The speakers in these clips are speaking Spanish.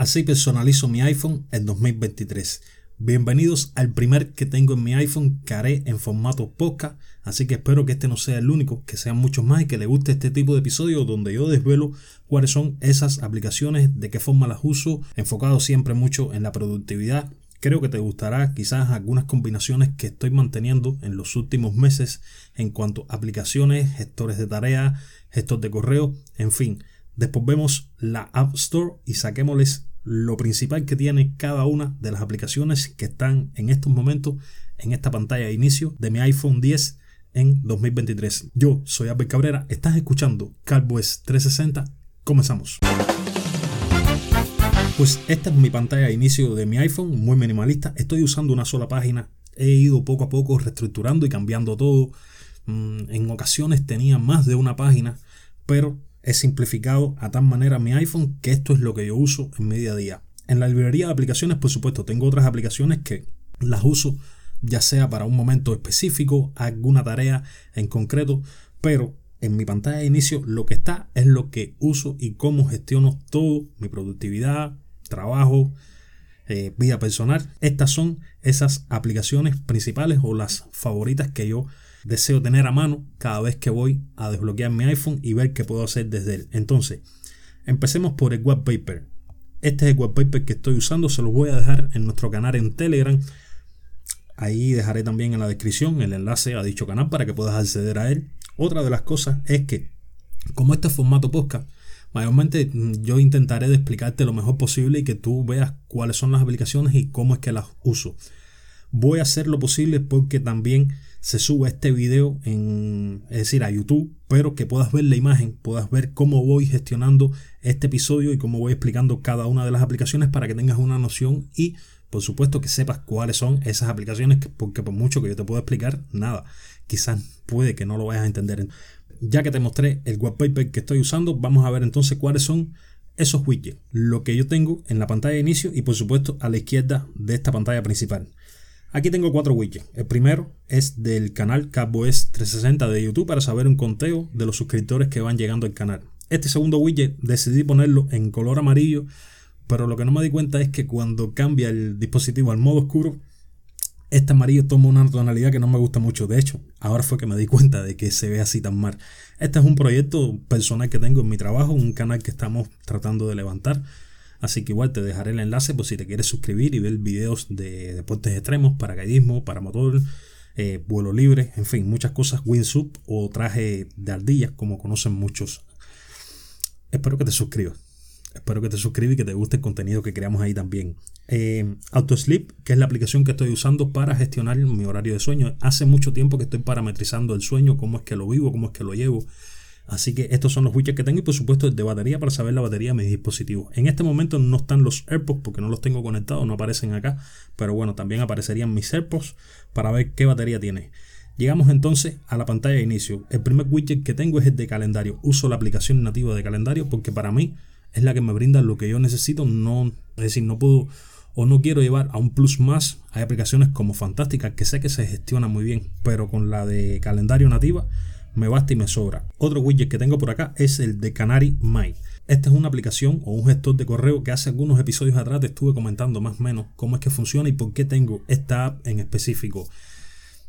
Así personalizo mi iPhone en 2023. Bienvenidos al primer que tengo en mi iPhone que haré en formato podcast. Así que espero que este no sea el único, que sean muchos más y que les guste este tipo de episodios donde yo desvelo cuáles son esas aplicaciones, de qué forma las uso, enfocado siempre mucho en la productividad Creo que te gustará quizás algunas combinaciones que estoy manteniendo en los últimos meses en cuanto a aplicaciones, gestores de tarea, gestor de correo, en fin. Después vemos la App Store y saquémosles lo principal que tiene cada una de las aplicaciones que están en estos momentos en esta pantalla de inicio de mi iPhone 10 en 2023. Yo soy Albert Cabrera, estás escuchando CarBoes 360, comenzamos. Pues esta es mi pantalla de inicio de mi iPhone, muy minimalista. Estoy usando una sola página. He ido poco a poco reestructurando y cambiando todo. Mm, en ocasiones tenía más de una página, pero he simplificado a tal manera mi iPhone que esto es lo que yo uso en mi día a día. En la librería de aplicaciones, por supuesto, tengo otras aplicaciones que las uso ya sea para un momento específico, alguna tarea en concreto, pero en mi pantalla de inicio lo que está es lo que uso y cómo gestiono todo, mi productividad, trabajo, eh, vida personal. Estas son esas aplicaciones principales o las favoritas que yo deseo tener a mano cada vez que voy a desbloquear mi iPhone y ver qué puedo hacer desde él. Entonces, empecemos por el wallpaper. Este es el wallpaper que estoy usando, se los voy a dejar en nuestro canal en Telegram. Ahí dejaré también en la descripción el enlace a dicho canal para que puedas acceder a él. Otra de las cosas es que, como este formato podcast, Mayormente mm, yo intentaré de explicarte lo mejor posible y que tú veas cuáles son las aplicaciones y cómo es que las uso. Voy a hacer lo posible porque también se sube este video en, es decir, a YouTube, pero que puedas ver la imagen, puedas ver cómo voy gestionando este episodio y cómo voy explicando cada una de las aplicaciones para que tengas una noción y por supuesto que sepas cuáles son esas aplicaciones, porque por mucho que yo te pueda explicar, nada, quizás puede que no lo vayas a entender ya que te mostré el wallpaper que estoy usando, vamos a ver entonces cuáles son esos widgets. Lo que yo tengo en la pantalla de inicio y por supuesto a la izquierda de esta pantalla principal. Aquí tengo cuatro widgets. El primero es del canal CapOS 360 de YouTube para saber un conteo de los suscriptores que van llegando al canal. Este segundo widget decidí ponerlo en color amarillo, pero lo que no me di cuenta es que cuando cambia el dispositivo al modo oscuro, este amarillo toma una tonalidad que no me gusta mucho. De hecho, ahora fue que me di cuenta de que se ve así tan mal. Este es un proyecto personal que tengo en mi trabajo, un canal que estamos tratando de levantar. Así que igual te dejaré el enlace por si te quieres suscribir y ver videos de deportes extremos, paracaidismo, paramotor, eh, vuelo libre, en fin, muchas cosas, wingsuit o traje de ardillas, como conocen muchos. Espero que te suscribas. Espero que te suscribas y que te guste el contenido que creamos ahí también. Eh, AutoSleep, que es la aplicación que estoy usando para gestionar mi horario de sueño. Hace mucho tiempo que estoy parametrizando el sueño, cómo es que lo vivo, cómo es que lo llevo. Así que estos son los widgets que tengo y por supuesto el de batería para saber la batería de mis dispositivos. En este momento no están los AirPods porque no los tengo conectados, no aparecen acá. Pero bueno, también aparecerían mis AirPods para ver qué batería tiene. Llegamos entonces a la pantalla de inicio. El primer widget que tengo es el de calendario. Uso la aplicación nativa de calendario porque para mí es la que me brinda lo que yo necesito. No, es decir, no puedo o no quiero llevar a un plus más. Hay aplicaciones como Fantástica que sé que se gestiona muy bien, pero con la de calendario nativa me basta y me sobra. Otro widget que tengo por acá es el de Canary My. Esta es una aplicación o un gestor de correo que hace algunos episodios atrás te estuve comentando más o menos cómo es que funciona y por qué tengo esta app en específico.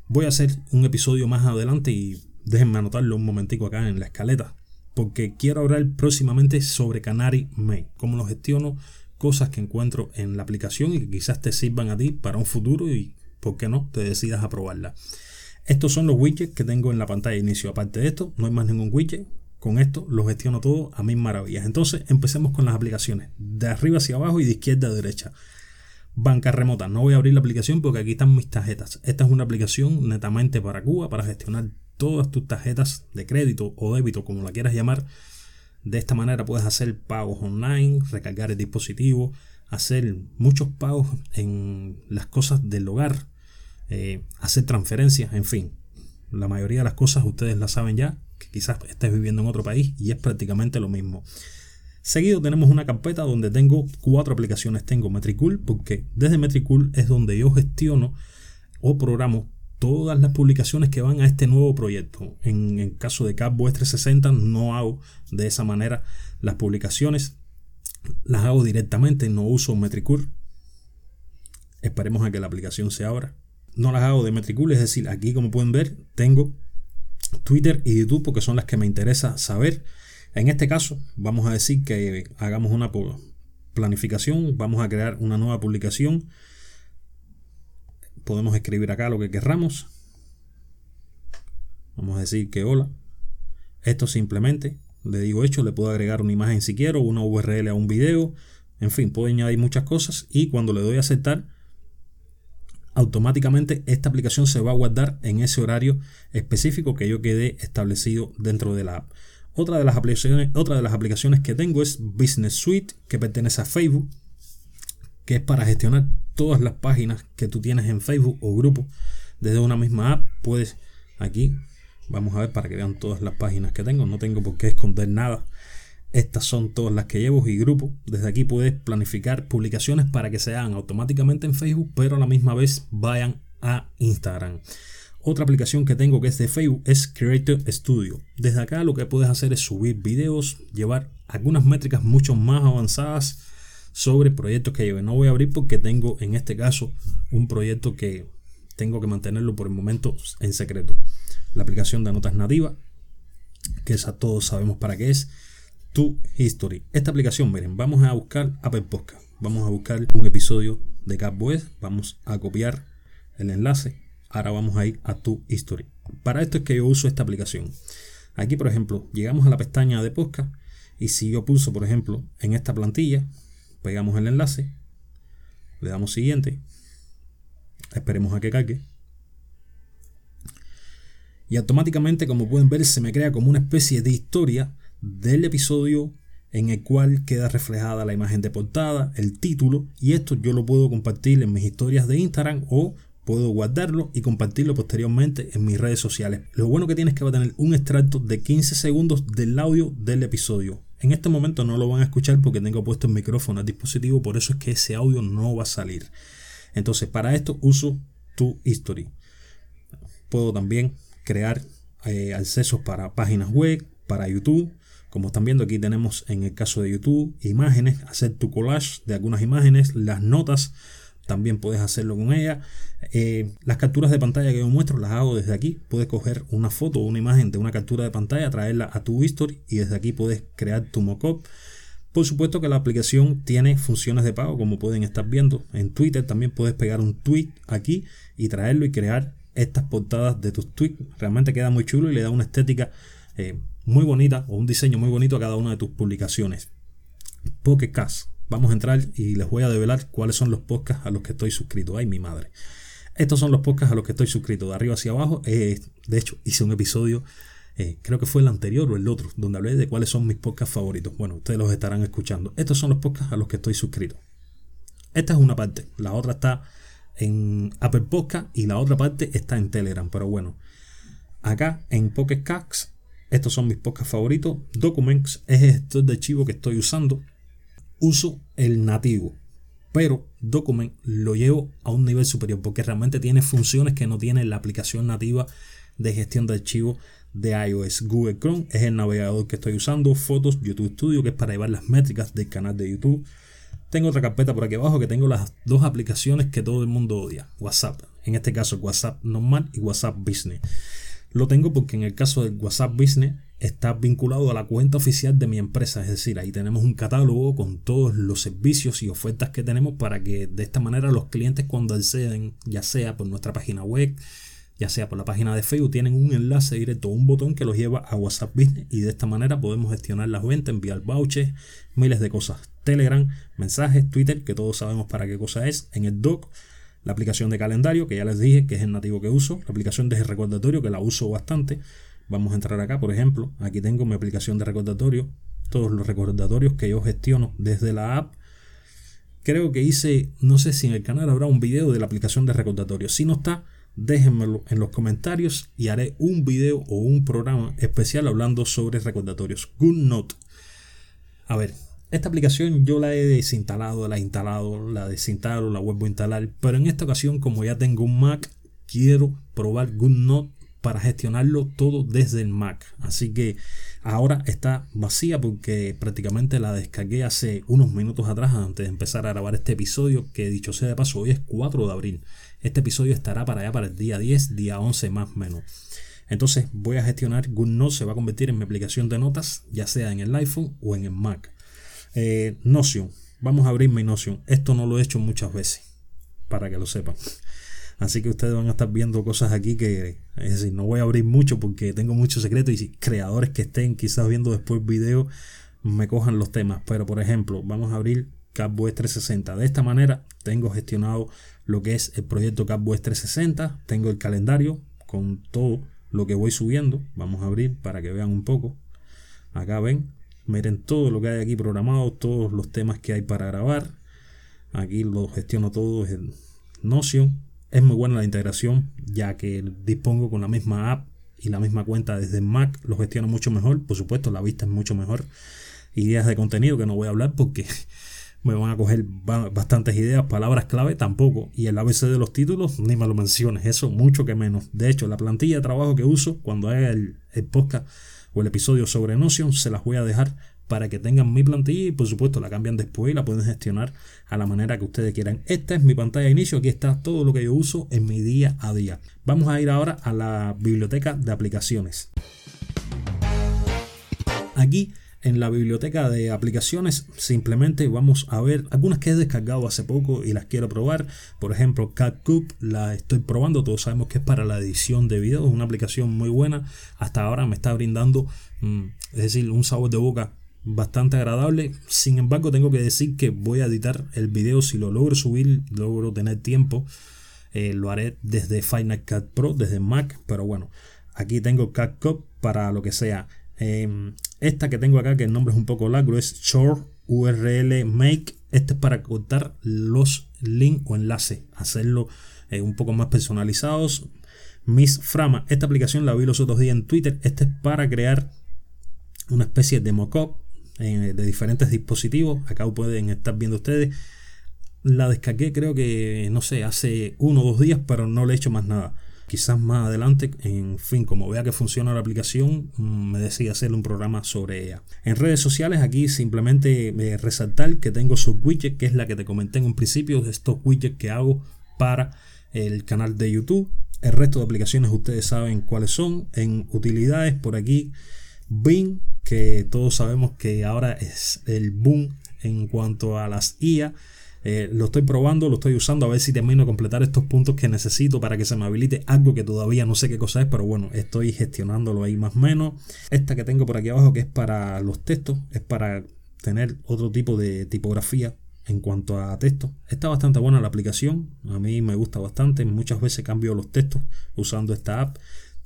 Voy a hacer un episodio más adelante y déjenme anotarlo un momentico acá en la escaleta porque quiero hablar próximamente sobre Canary May, cómo lo gestiono, cosas que encuentro en la aplicación y que quizás te sirvan a ti para un futuro y, ¿por qué no?, te decidas a probarla. Estos son los widgets que tengo en la pantalla de inicio. Aparte de esto, no hay más ningún widget. Con esto lo gestiono todo a mil maravillas. Entonces, empecemos con las aplicaciones. De arriba hacia abajo y de izquierda a derecha. Banca remota. No voy a abrir la aplicación porque aquí están mis tarjetas. Esta es una aplicación netamente para Cuba, para gestionar todas tus tarjetas de crédito o débito, como la quieras llamar, De esta manera puedes hacer pagos online, recargar el dispositivo, hacer muchos pagos en las cosas del hogar, eh, hacer transferencias, en fin. La mayoría de las cosas ustedes las saben ya, que quizás estés viviendo en otro país y es prácticamente lo mismo. Seguido tenemos una carpeta donde tengo cuatro aplicaciones. Tengo Metricool porque desde Metricool es donde yo gestiono o programo todas las publicaciones que van a este nuevo proyecto. En el caso de Capbox 360 no hago de esa manera las publicaciones. Las hago directamente, no uso Metricool. Esperemos a que la aplicación se abra. No las hago de Metricool, es decir, aquí como pueden ver tengo Twitter y YouTube porque son las que me interesa saber. En este caso vamos a decir que hagamos una planificación, vamos a crear una nueva publicación podemos escribir acá lo que querramos. Vamos a decir que hola. Esto simplemente le digo hecho, le puedo agregar una imagen si quiero, una URL a un video, en fin, puedo añadir muchas cosas y cuando le doy a aceptar, automáticamente esta aplicación se va a guardar en ese horario específico que yo quedé establecido dentro de la app. Otra de las aplicaciones, otra de las aplicaciones que tengo es Business Suite, que pertenece a Facebook, que es para gestionar todas las páginas que tú tienes en Facebook o grupo desde una misma app. Puedes aquí, vamos a ver para que vean todas las páginas que tengo. No tengo por qué esconder nada. Estas son todas las que llevo y grupo. Desde aquí puedes planificar publicaciones para que se hagan automáticamente en Facebook, pero a la misma vez vayan a Instagram. Otra aplicación que tengo que es de Facebook es Creator Studio. Desde acá lo que puedes hacer es subir videos, llevar algunas métricas mucho más avanzadas sobre proyectos que lleve. No voy a abrir porque tengo en este caso un proyecto que tengo que mantenerlo por el momento en secreto. La aplicación de notas nativa, que esa todos sabemos para qué es. Tu History. Esta aplicación, miren, vamos a buscar Apple Podcast. Vamos a buscar un episodio de Capboes. Vamos a copiar el enlace. Ahora vamos a ir a Tu History. Para esto es que yo uso esta aplicación. Aquí, por ejemplo, llegamos a la pestaña de podcast y si yo pulso, por ejemplo, en esta plantilla, pegamos el enlace, le damos siguiente, esperemos a que cargue. Y automáticamente, como pueden ver, se me crea como una especie de historia del episodio en el cual queda reflejada la imagen de portada, el título, y esto yo lo puedo compartir en mis historias de Instagram o puedo guardarlo y compartirlo posteriormente en mis redes sociales. Lo bueno que tiene es que va a tener un extracto de 15 segundos del audio del episodio. En este momento no lo van a escuchar porque tengo puesto el micrófono al dispositivo, por eso es que ese audio no va a salir. Entonces, para esto uso tu history. Puedo también crear eh, accesos para páginas web, para YouTube. Como están viendo aquí tenemos en el caso de YouTube imágenes, hacer tu collage de algunas imágenes, las notas también puedes hacerlo con ella. Eh, las capturas de pantalla que yo muestro las hago desde aquí. Puedes coger una foto o una imagen de una captura de pantalla, traerla a tu history y desde aquí puedes crear tu mockup. Por supuesto que la aplicación tiene funciones de pago, como pueden estar viendo. En Twitter también puedes pegar un tweet aquí y traerlo y crear estas portadas de tus tweets. Realmente queda muy chulo y le da una estética eh, muy bonita o un diseño muy bonito a cada una de tus publicaciones. Pocket vamos a entrar y les voy a develar cuáles son los podcasts a los que estoy suscrito. Ay, mi madre. Estos son los podcasts a los que estoy suscrito, de arriba hacia abajo. Eh, de hecho, hice un episodio, eh, creo que fue el anterior o el otro, donde hablé de cuáles son mis podcasts favoritos. Bueno, ustedes los estarán escuchando. Estos son los podcasts a los que estoy suscrito. Esta es una parte, la otra está en Apple Podcast y la otra parte está en Telegram. Pero bueno, acá en Pocket estos son mis podcasts favoritos. Documents es el de archivo que estoy usando uso el nativo, pero Document lo llevo a un nivel superior porque realmente tiene funciones que no tiene la aplicación nativa de gestión de archivos de iOS. Google Chrome es el navegador que estoy usando, fotos, YouTube Studio, que es para llevar las métricas del canal de YouTube. Tengo otra carpeta por aquí abajo que tengo las dos aplicaciones que todo el mundo odia. WhatsApp, en este caso WhatsApp normal y WhatsApp Business. Lo tengo porque en el caso del WhatsApp Business está vinculado a la cuenta oficial de mi empresa. Es decir, ahí tenemos un catálogo con todos los servicios y ofertas que tenemos para que de esta manera los clientes cuando acceden, ya sea por nuestra página web, ya sea por la página de Facebook, tienen un enlace directo, un botón que los lleva a WhatsApp Business y de esta manera podemos gestionar las ventas, enviar vouchers, miles de cosas. Telegram, mensajes, Twitter, que todos sabemos para qué cosa es. En el doc, la aplicación de calendario, que ya les dije que es el nativo que uso. La aplicación de recordatorio, que la uso bastante Vamos a entrar acá, por ejemplo, aquí tengo mi aplicación de recordatorio. todos los recordatorios que yo gestiono desde la app. Creo que hice, no sé si en el canal habrá un video de la aplicación de recordatorios. Si no está, déjenmelo en los comentarios y haré un video o un programa especial hablando sobre recordatorios. GoodNote. A ver, esta aplicación yo la he desinstalado, la he instalado, la desinstalo, la vuelvo a instalar, pero en esta ocasión como ya tengo un Mac, quiero probar GoodNote para gestionarlo todo desde el Mac. Así que ahora está vacía porque prácticamente la descargué hace unos minutos atrás antes de empezar a grabar este episodio que dicho sea de paso hoy es 4 de abril. Este episodio estará para allá para el día 10, día 11 más o menos. Entonces voy a gestionar GoodNote, se va a convertir en mi aplicación de notas, ya sea en el iPhone o en el Mac. Eh, Notion, vamos a abrir mi Notion. Esto no lo he hecho muchas veces, para que lo sepan. Así que ustedes van a estar viendo cosas aquí que, es decir, no voy a abrir mucho porque tengo muchos secretos y creadores que estén quizás viendo después video me cojan los temas. Pero por ejemplo, vamos a abrir CapWest 360. De esta manera tengo gestionado lo que es el proyecto CapWest 360. Tengo el calendario con todo lo que voy subiendo. Vamos a abrir para que vean un poco. Acá ven, miren todo lo que hay aquí programado, todos los temas que hay para grabar. Aquí lo gestiono todo en Notion. Es muy buena la integración ya que dispongo con la misma app y la misma cuenta desde Mac. Lo gestiono mucho mejor. Por supuesto, la vista es mucho mejor. Ideas de contenido que no voy a hablar porque me van a coger bastantes ideas, palabras clave tampoco. Y el ABC de los títulos, ni me lo menciones, eso mucho que menos. De hecho, la plantilla de trabajo que uso cuando haga el, podcast o el episodio sobre Notion, se las voy a dejar para que tengan mi plantilla y por supuesto la cambian después y la pueden gestionar a la manera que ustedes quieran. Esta es mi pantalla de inicio, aquí está todo lo que yo uso en mi día a día. Vamos a ir ahora a la biblioteca de aplicaciones. Aquí en la biblioteca de aplicaciones simplemente vamos a ver algunas que he descargado hace poco y las quiero probar. Por ejemplo, CapCut la estoy probando. Todos sabemos que es para la edición de videos. Una aplicación muy buena. Hasta ahora me está brindando, mm, es decir, un sabor de boca bastante agradable. Sin embargo, tengo que decir que voy a editar el video si lo logro subir, logro tener tiempo. Eh, lo haré desde Final Cut Pro, desde Mac. Pero bueno, aquí tengo CapCut para lo que sea Em, esta que tengo acá, que el nombre es un poco largo, es Short URL Make. Este es para cortar los links o enlaces, hacerlo eh, un poco más personalizados. Miss Frama, esta aplicación la vi los otros días en Twitter. Este es para crear una especie de mockup eh, de diferentes dispositivos. Acá pueden estar viendo ustedes. La descargué creo que, no sé, hace uno o dos días, pero no le he hecho más nada quizás más adelante, en fin, como vea que funciona la aplicación, mm, me decida hacer un programa sobre ella. En redes sociales, aquí simplemente eh, resaltar que tengo su widget, que es la que te comenté en un principio, estos widgets que hago para el canal de YouTube. El resto de aplicaciones ustedes saben cuáles son. En utilidades, por aquí, Bing, que todos sabemos que ahora es el boom en cuanto a las IA. Eh, lo estoy probando, lo estoy usando a ver si termino de completar estos puntos que necesito para que se me habilite algo que todavía no sé qué cosa es, pero bueno, estoy gestionándolo ahí más o menos. Esta que tengo por aquí abajo que es para los textos, es para tener otro tipo de tipografía en cuanto a texto. Está bastante buena la aplicación, a mí me gusta bastante, muchas veces cambio los textos usando esta app.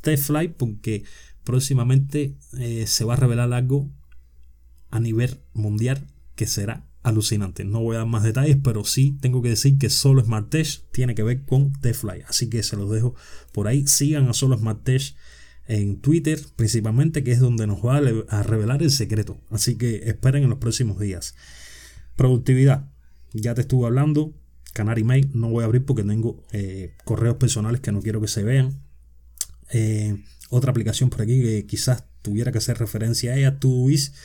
TestFly porque próximamente eh, se va a revelar algo a nivel mundial que será alucinante. No voy a dar más detalles, pero sí tengo que decir que solo Smart tiene que ver con TFly. Así que se los dejo por ahí. Sigan a solo Smart en Twitter, principalmente, que es donde nos va a revelar el secreto. Así que esperen en los próximos días. Productividad. Ya te estuve hablando. Canary Mail no voy a abrir porque tengo eh, correos personales que no quiero que se vean. Eh, otra aplicación por aquí que quizás tuviera que hacer referencia a ella, Todoist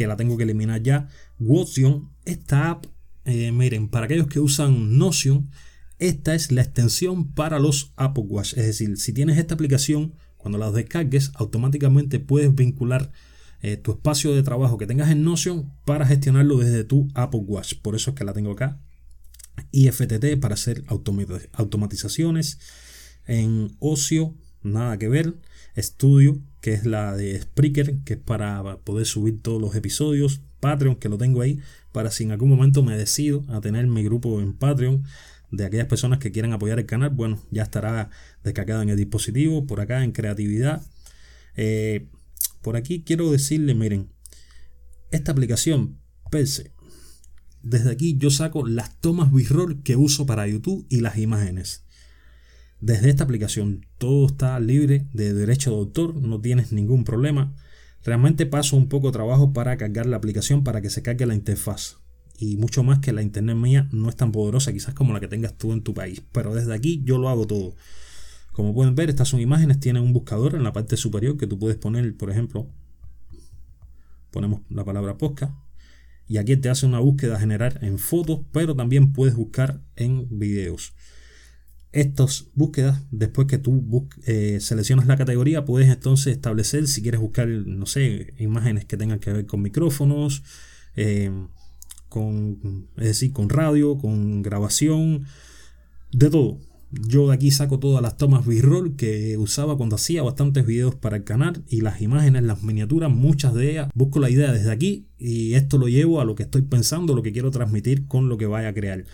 que la tengo que eliminar ya. Watson, esta app, eh, miren, para aquellos que usan Notion, esta es la extensión para los Apple Watch. Es decir, si tienes esta aplicación, cuando la descargues, automáticamente puedes vincular eh, tu espacio de trabajo que tengas en Notion para gestionarlo desde tu Apple Watch. Por eso es que la tengo acá. IFTT para hacer automatizaciones. En ocio, nada que ver. Estudio, que es la de Spreaker, que es para poder subir todos los episodios. Patreon, que lo tengo ahí, para si en algún momento me decido a tener mi grupo en Patreon de aquellas personas que quieran apoyar el canal, bueno, ya estará descargado en el dispositivo, por acá en creatividad. Eh, por aquí quiero decirle, miren, esta aplicación, Perse, desde aquí yo saco las tomas B-roll que uso para YouTube y las imágenes. Desde esta aplicación todo está libre de derecho de autor, no tienes ningún problema. Realmente paso un poco de trabajo para cargar la aplicación para que se cargue la interfaz. Y mucho más que la internet mía no es tan poderosa quizás como la que tengas tú en tu país. Pero desde aquí yo lo hago todo. Como pueden ver, estas son imágenes, tienen un buscador en la parte superior que tú puedes poner, por ejemplo, ponemos la palabra podcast y aquí te hace una búsqueda general en fotos, pero también puedes buscar en videos. Estas búsquedas, después que tú eh, seleccionas la categoría, puedes entonces establecer si quieres buscar, no sé, imágenes que tengan que ver con micrófonos, eh, con, es decir, con radio, con grabación, de todo. Yo de aquí saco todas las tomas B-roll que usaba cuando hacía bastantes videos para el canal y las imágenes, las miniaturas, muchas de ellas. Busco la idea desde aquí y esto lo llevo a lo que estoy pensando, lo que quiero transmitir con lo que vaya a crear.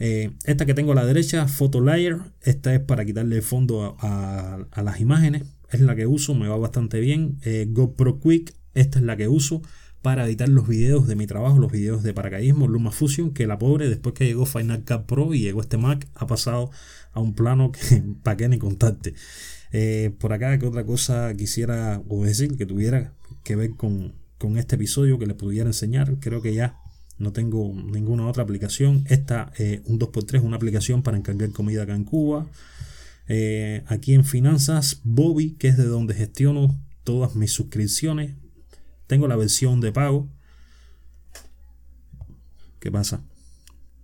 Eh, esta que tengo a la derecha, Photo Layer, esta es para quitarle fondo a, las imágenes. Es la que uso, me va bastante bien. Eh, GoPro Quick, esta es la que uso para editar los videos de mi trabajo, los videos de paracaidismo, LumaFusion, que la pobre después que llegó Final Cut Pro y llegó este Mac ha pasado a un plano que para que ni contacte. Eh, por acá, ¿qué otra cosa quisiera decir que tuviera que ver con, este episodio que les pudiera enseñar? Creo que ya no tengo ninguna otra aplicación. Esta, eh, un 2x3, una aplicación para encargar comida acá en Cuba. Eh, aquí en finanzas, Bobby, que es de donde gestiono todas mis suscripciones. Tengo la versión de pago. ¿Qué pasa?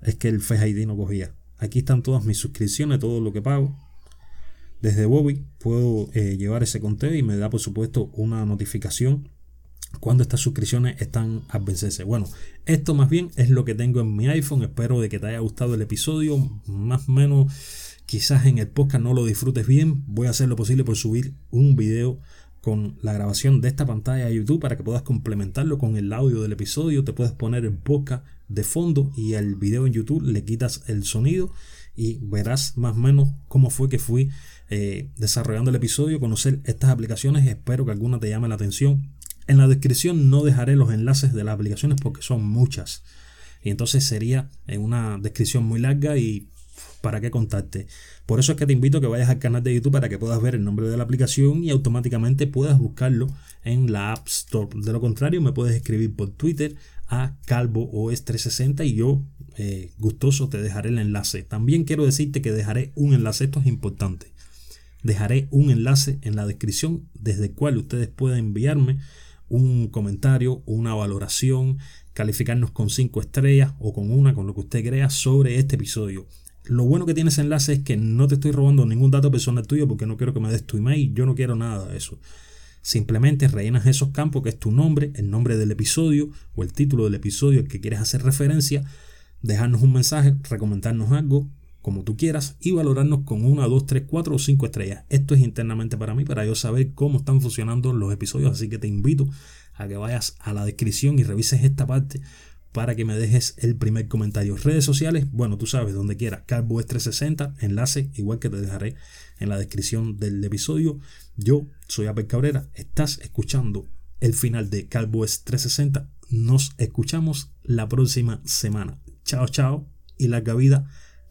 Es que el Face ID no cogía. Aquí están todas mis suscripciones, todo lo que pago. Desde Bobby puedo eh, llevar ese conteo y me da por supuesto una notificación cuando estas suscripciones están a vencerse. Bueno, esto más bien es lo que tengo en mi iPhone. Espero de que te haya gustado el episodio. Más o menos, quizás en el podcast no lo disfrutes bien. Voy a hacer lo posible por subir un video con la grabación de esta pantalla a YouTube para que puedas complementarlo con el audio del episodio. Te puedes poner en podcast de fondo y el video en YouTube le quitas el sonido y verás más o menos cómo fue que fui eh, desarrollando el episodio, conocer estas aplicaciones. Espero que alguna te llame la atención. En la descripción no dejaré los enlaces de las aplicaciones porque son muchas. Y entonces sería una descripción muy larga y para qué contarte. Por eso es que te invito a que vayas al canal de YouTube para que puedas ver el nombre de la aplicación y automáticamente puedas buscarlo en la App Store. De lo contrario, me puedes escribir por Twitter a Calvo OS 360 y yo eh, gustoso te dejaré el enlace. También quiero decirte que dejaré un enlace, esto es importante. Dejaré un enlace en la descripción desde el cual ustedes pueden enviarme un comentario, una valoración, calificarnos con 5 estrellas o con una, con lo que usted crea sobre este episodio. Lo bueno que tiene ese enlace es que no te estoy robando ningún dato personal tuyo porque no quiero que me des tu email, yo no quiero nada de eso. Simplemente rellenas esos campos que es tu nombre, el nombre del episodio o el título del episodio al que quieres hacer referencia, dejarnos un mensaje, recomendarnos algo, como tú quieras, y valorarnos con una, dos, tres, cuatro o cinco estrellas. Esto es internamente para mí, para yo saber cómo están funcionando los episodios, así que te invito a que vayas a la descripción y revises esta parte para que me dejes el primer comentario. Redes sociales, bueno, tú sabes, donde quieras, Calvo 360, enlace, igual que te dejaré en la descripción del episodio. Yo soy Apple Cabrera, estás escuchando el final de Calvo 360. Nos escuchamos la próxima semana. Chao, chao y larga vida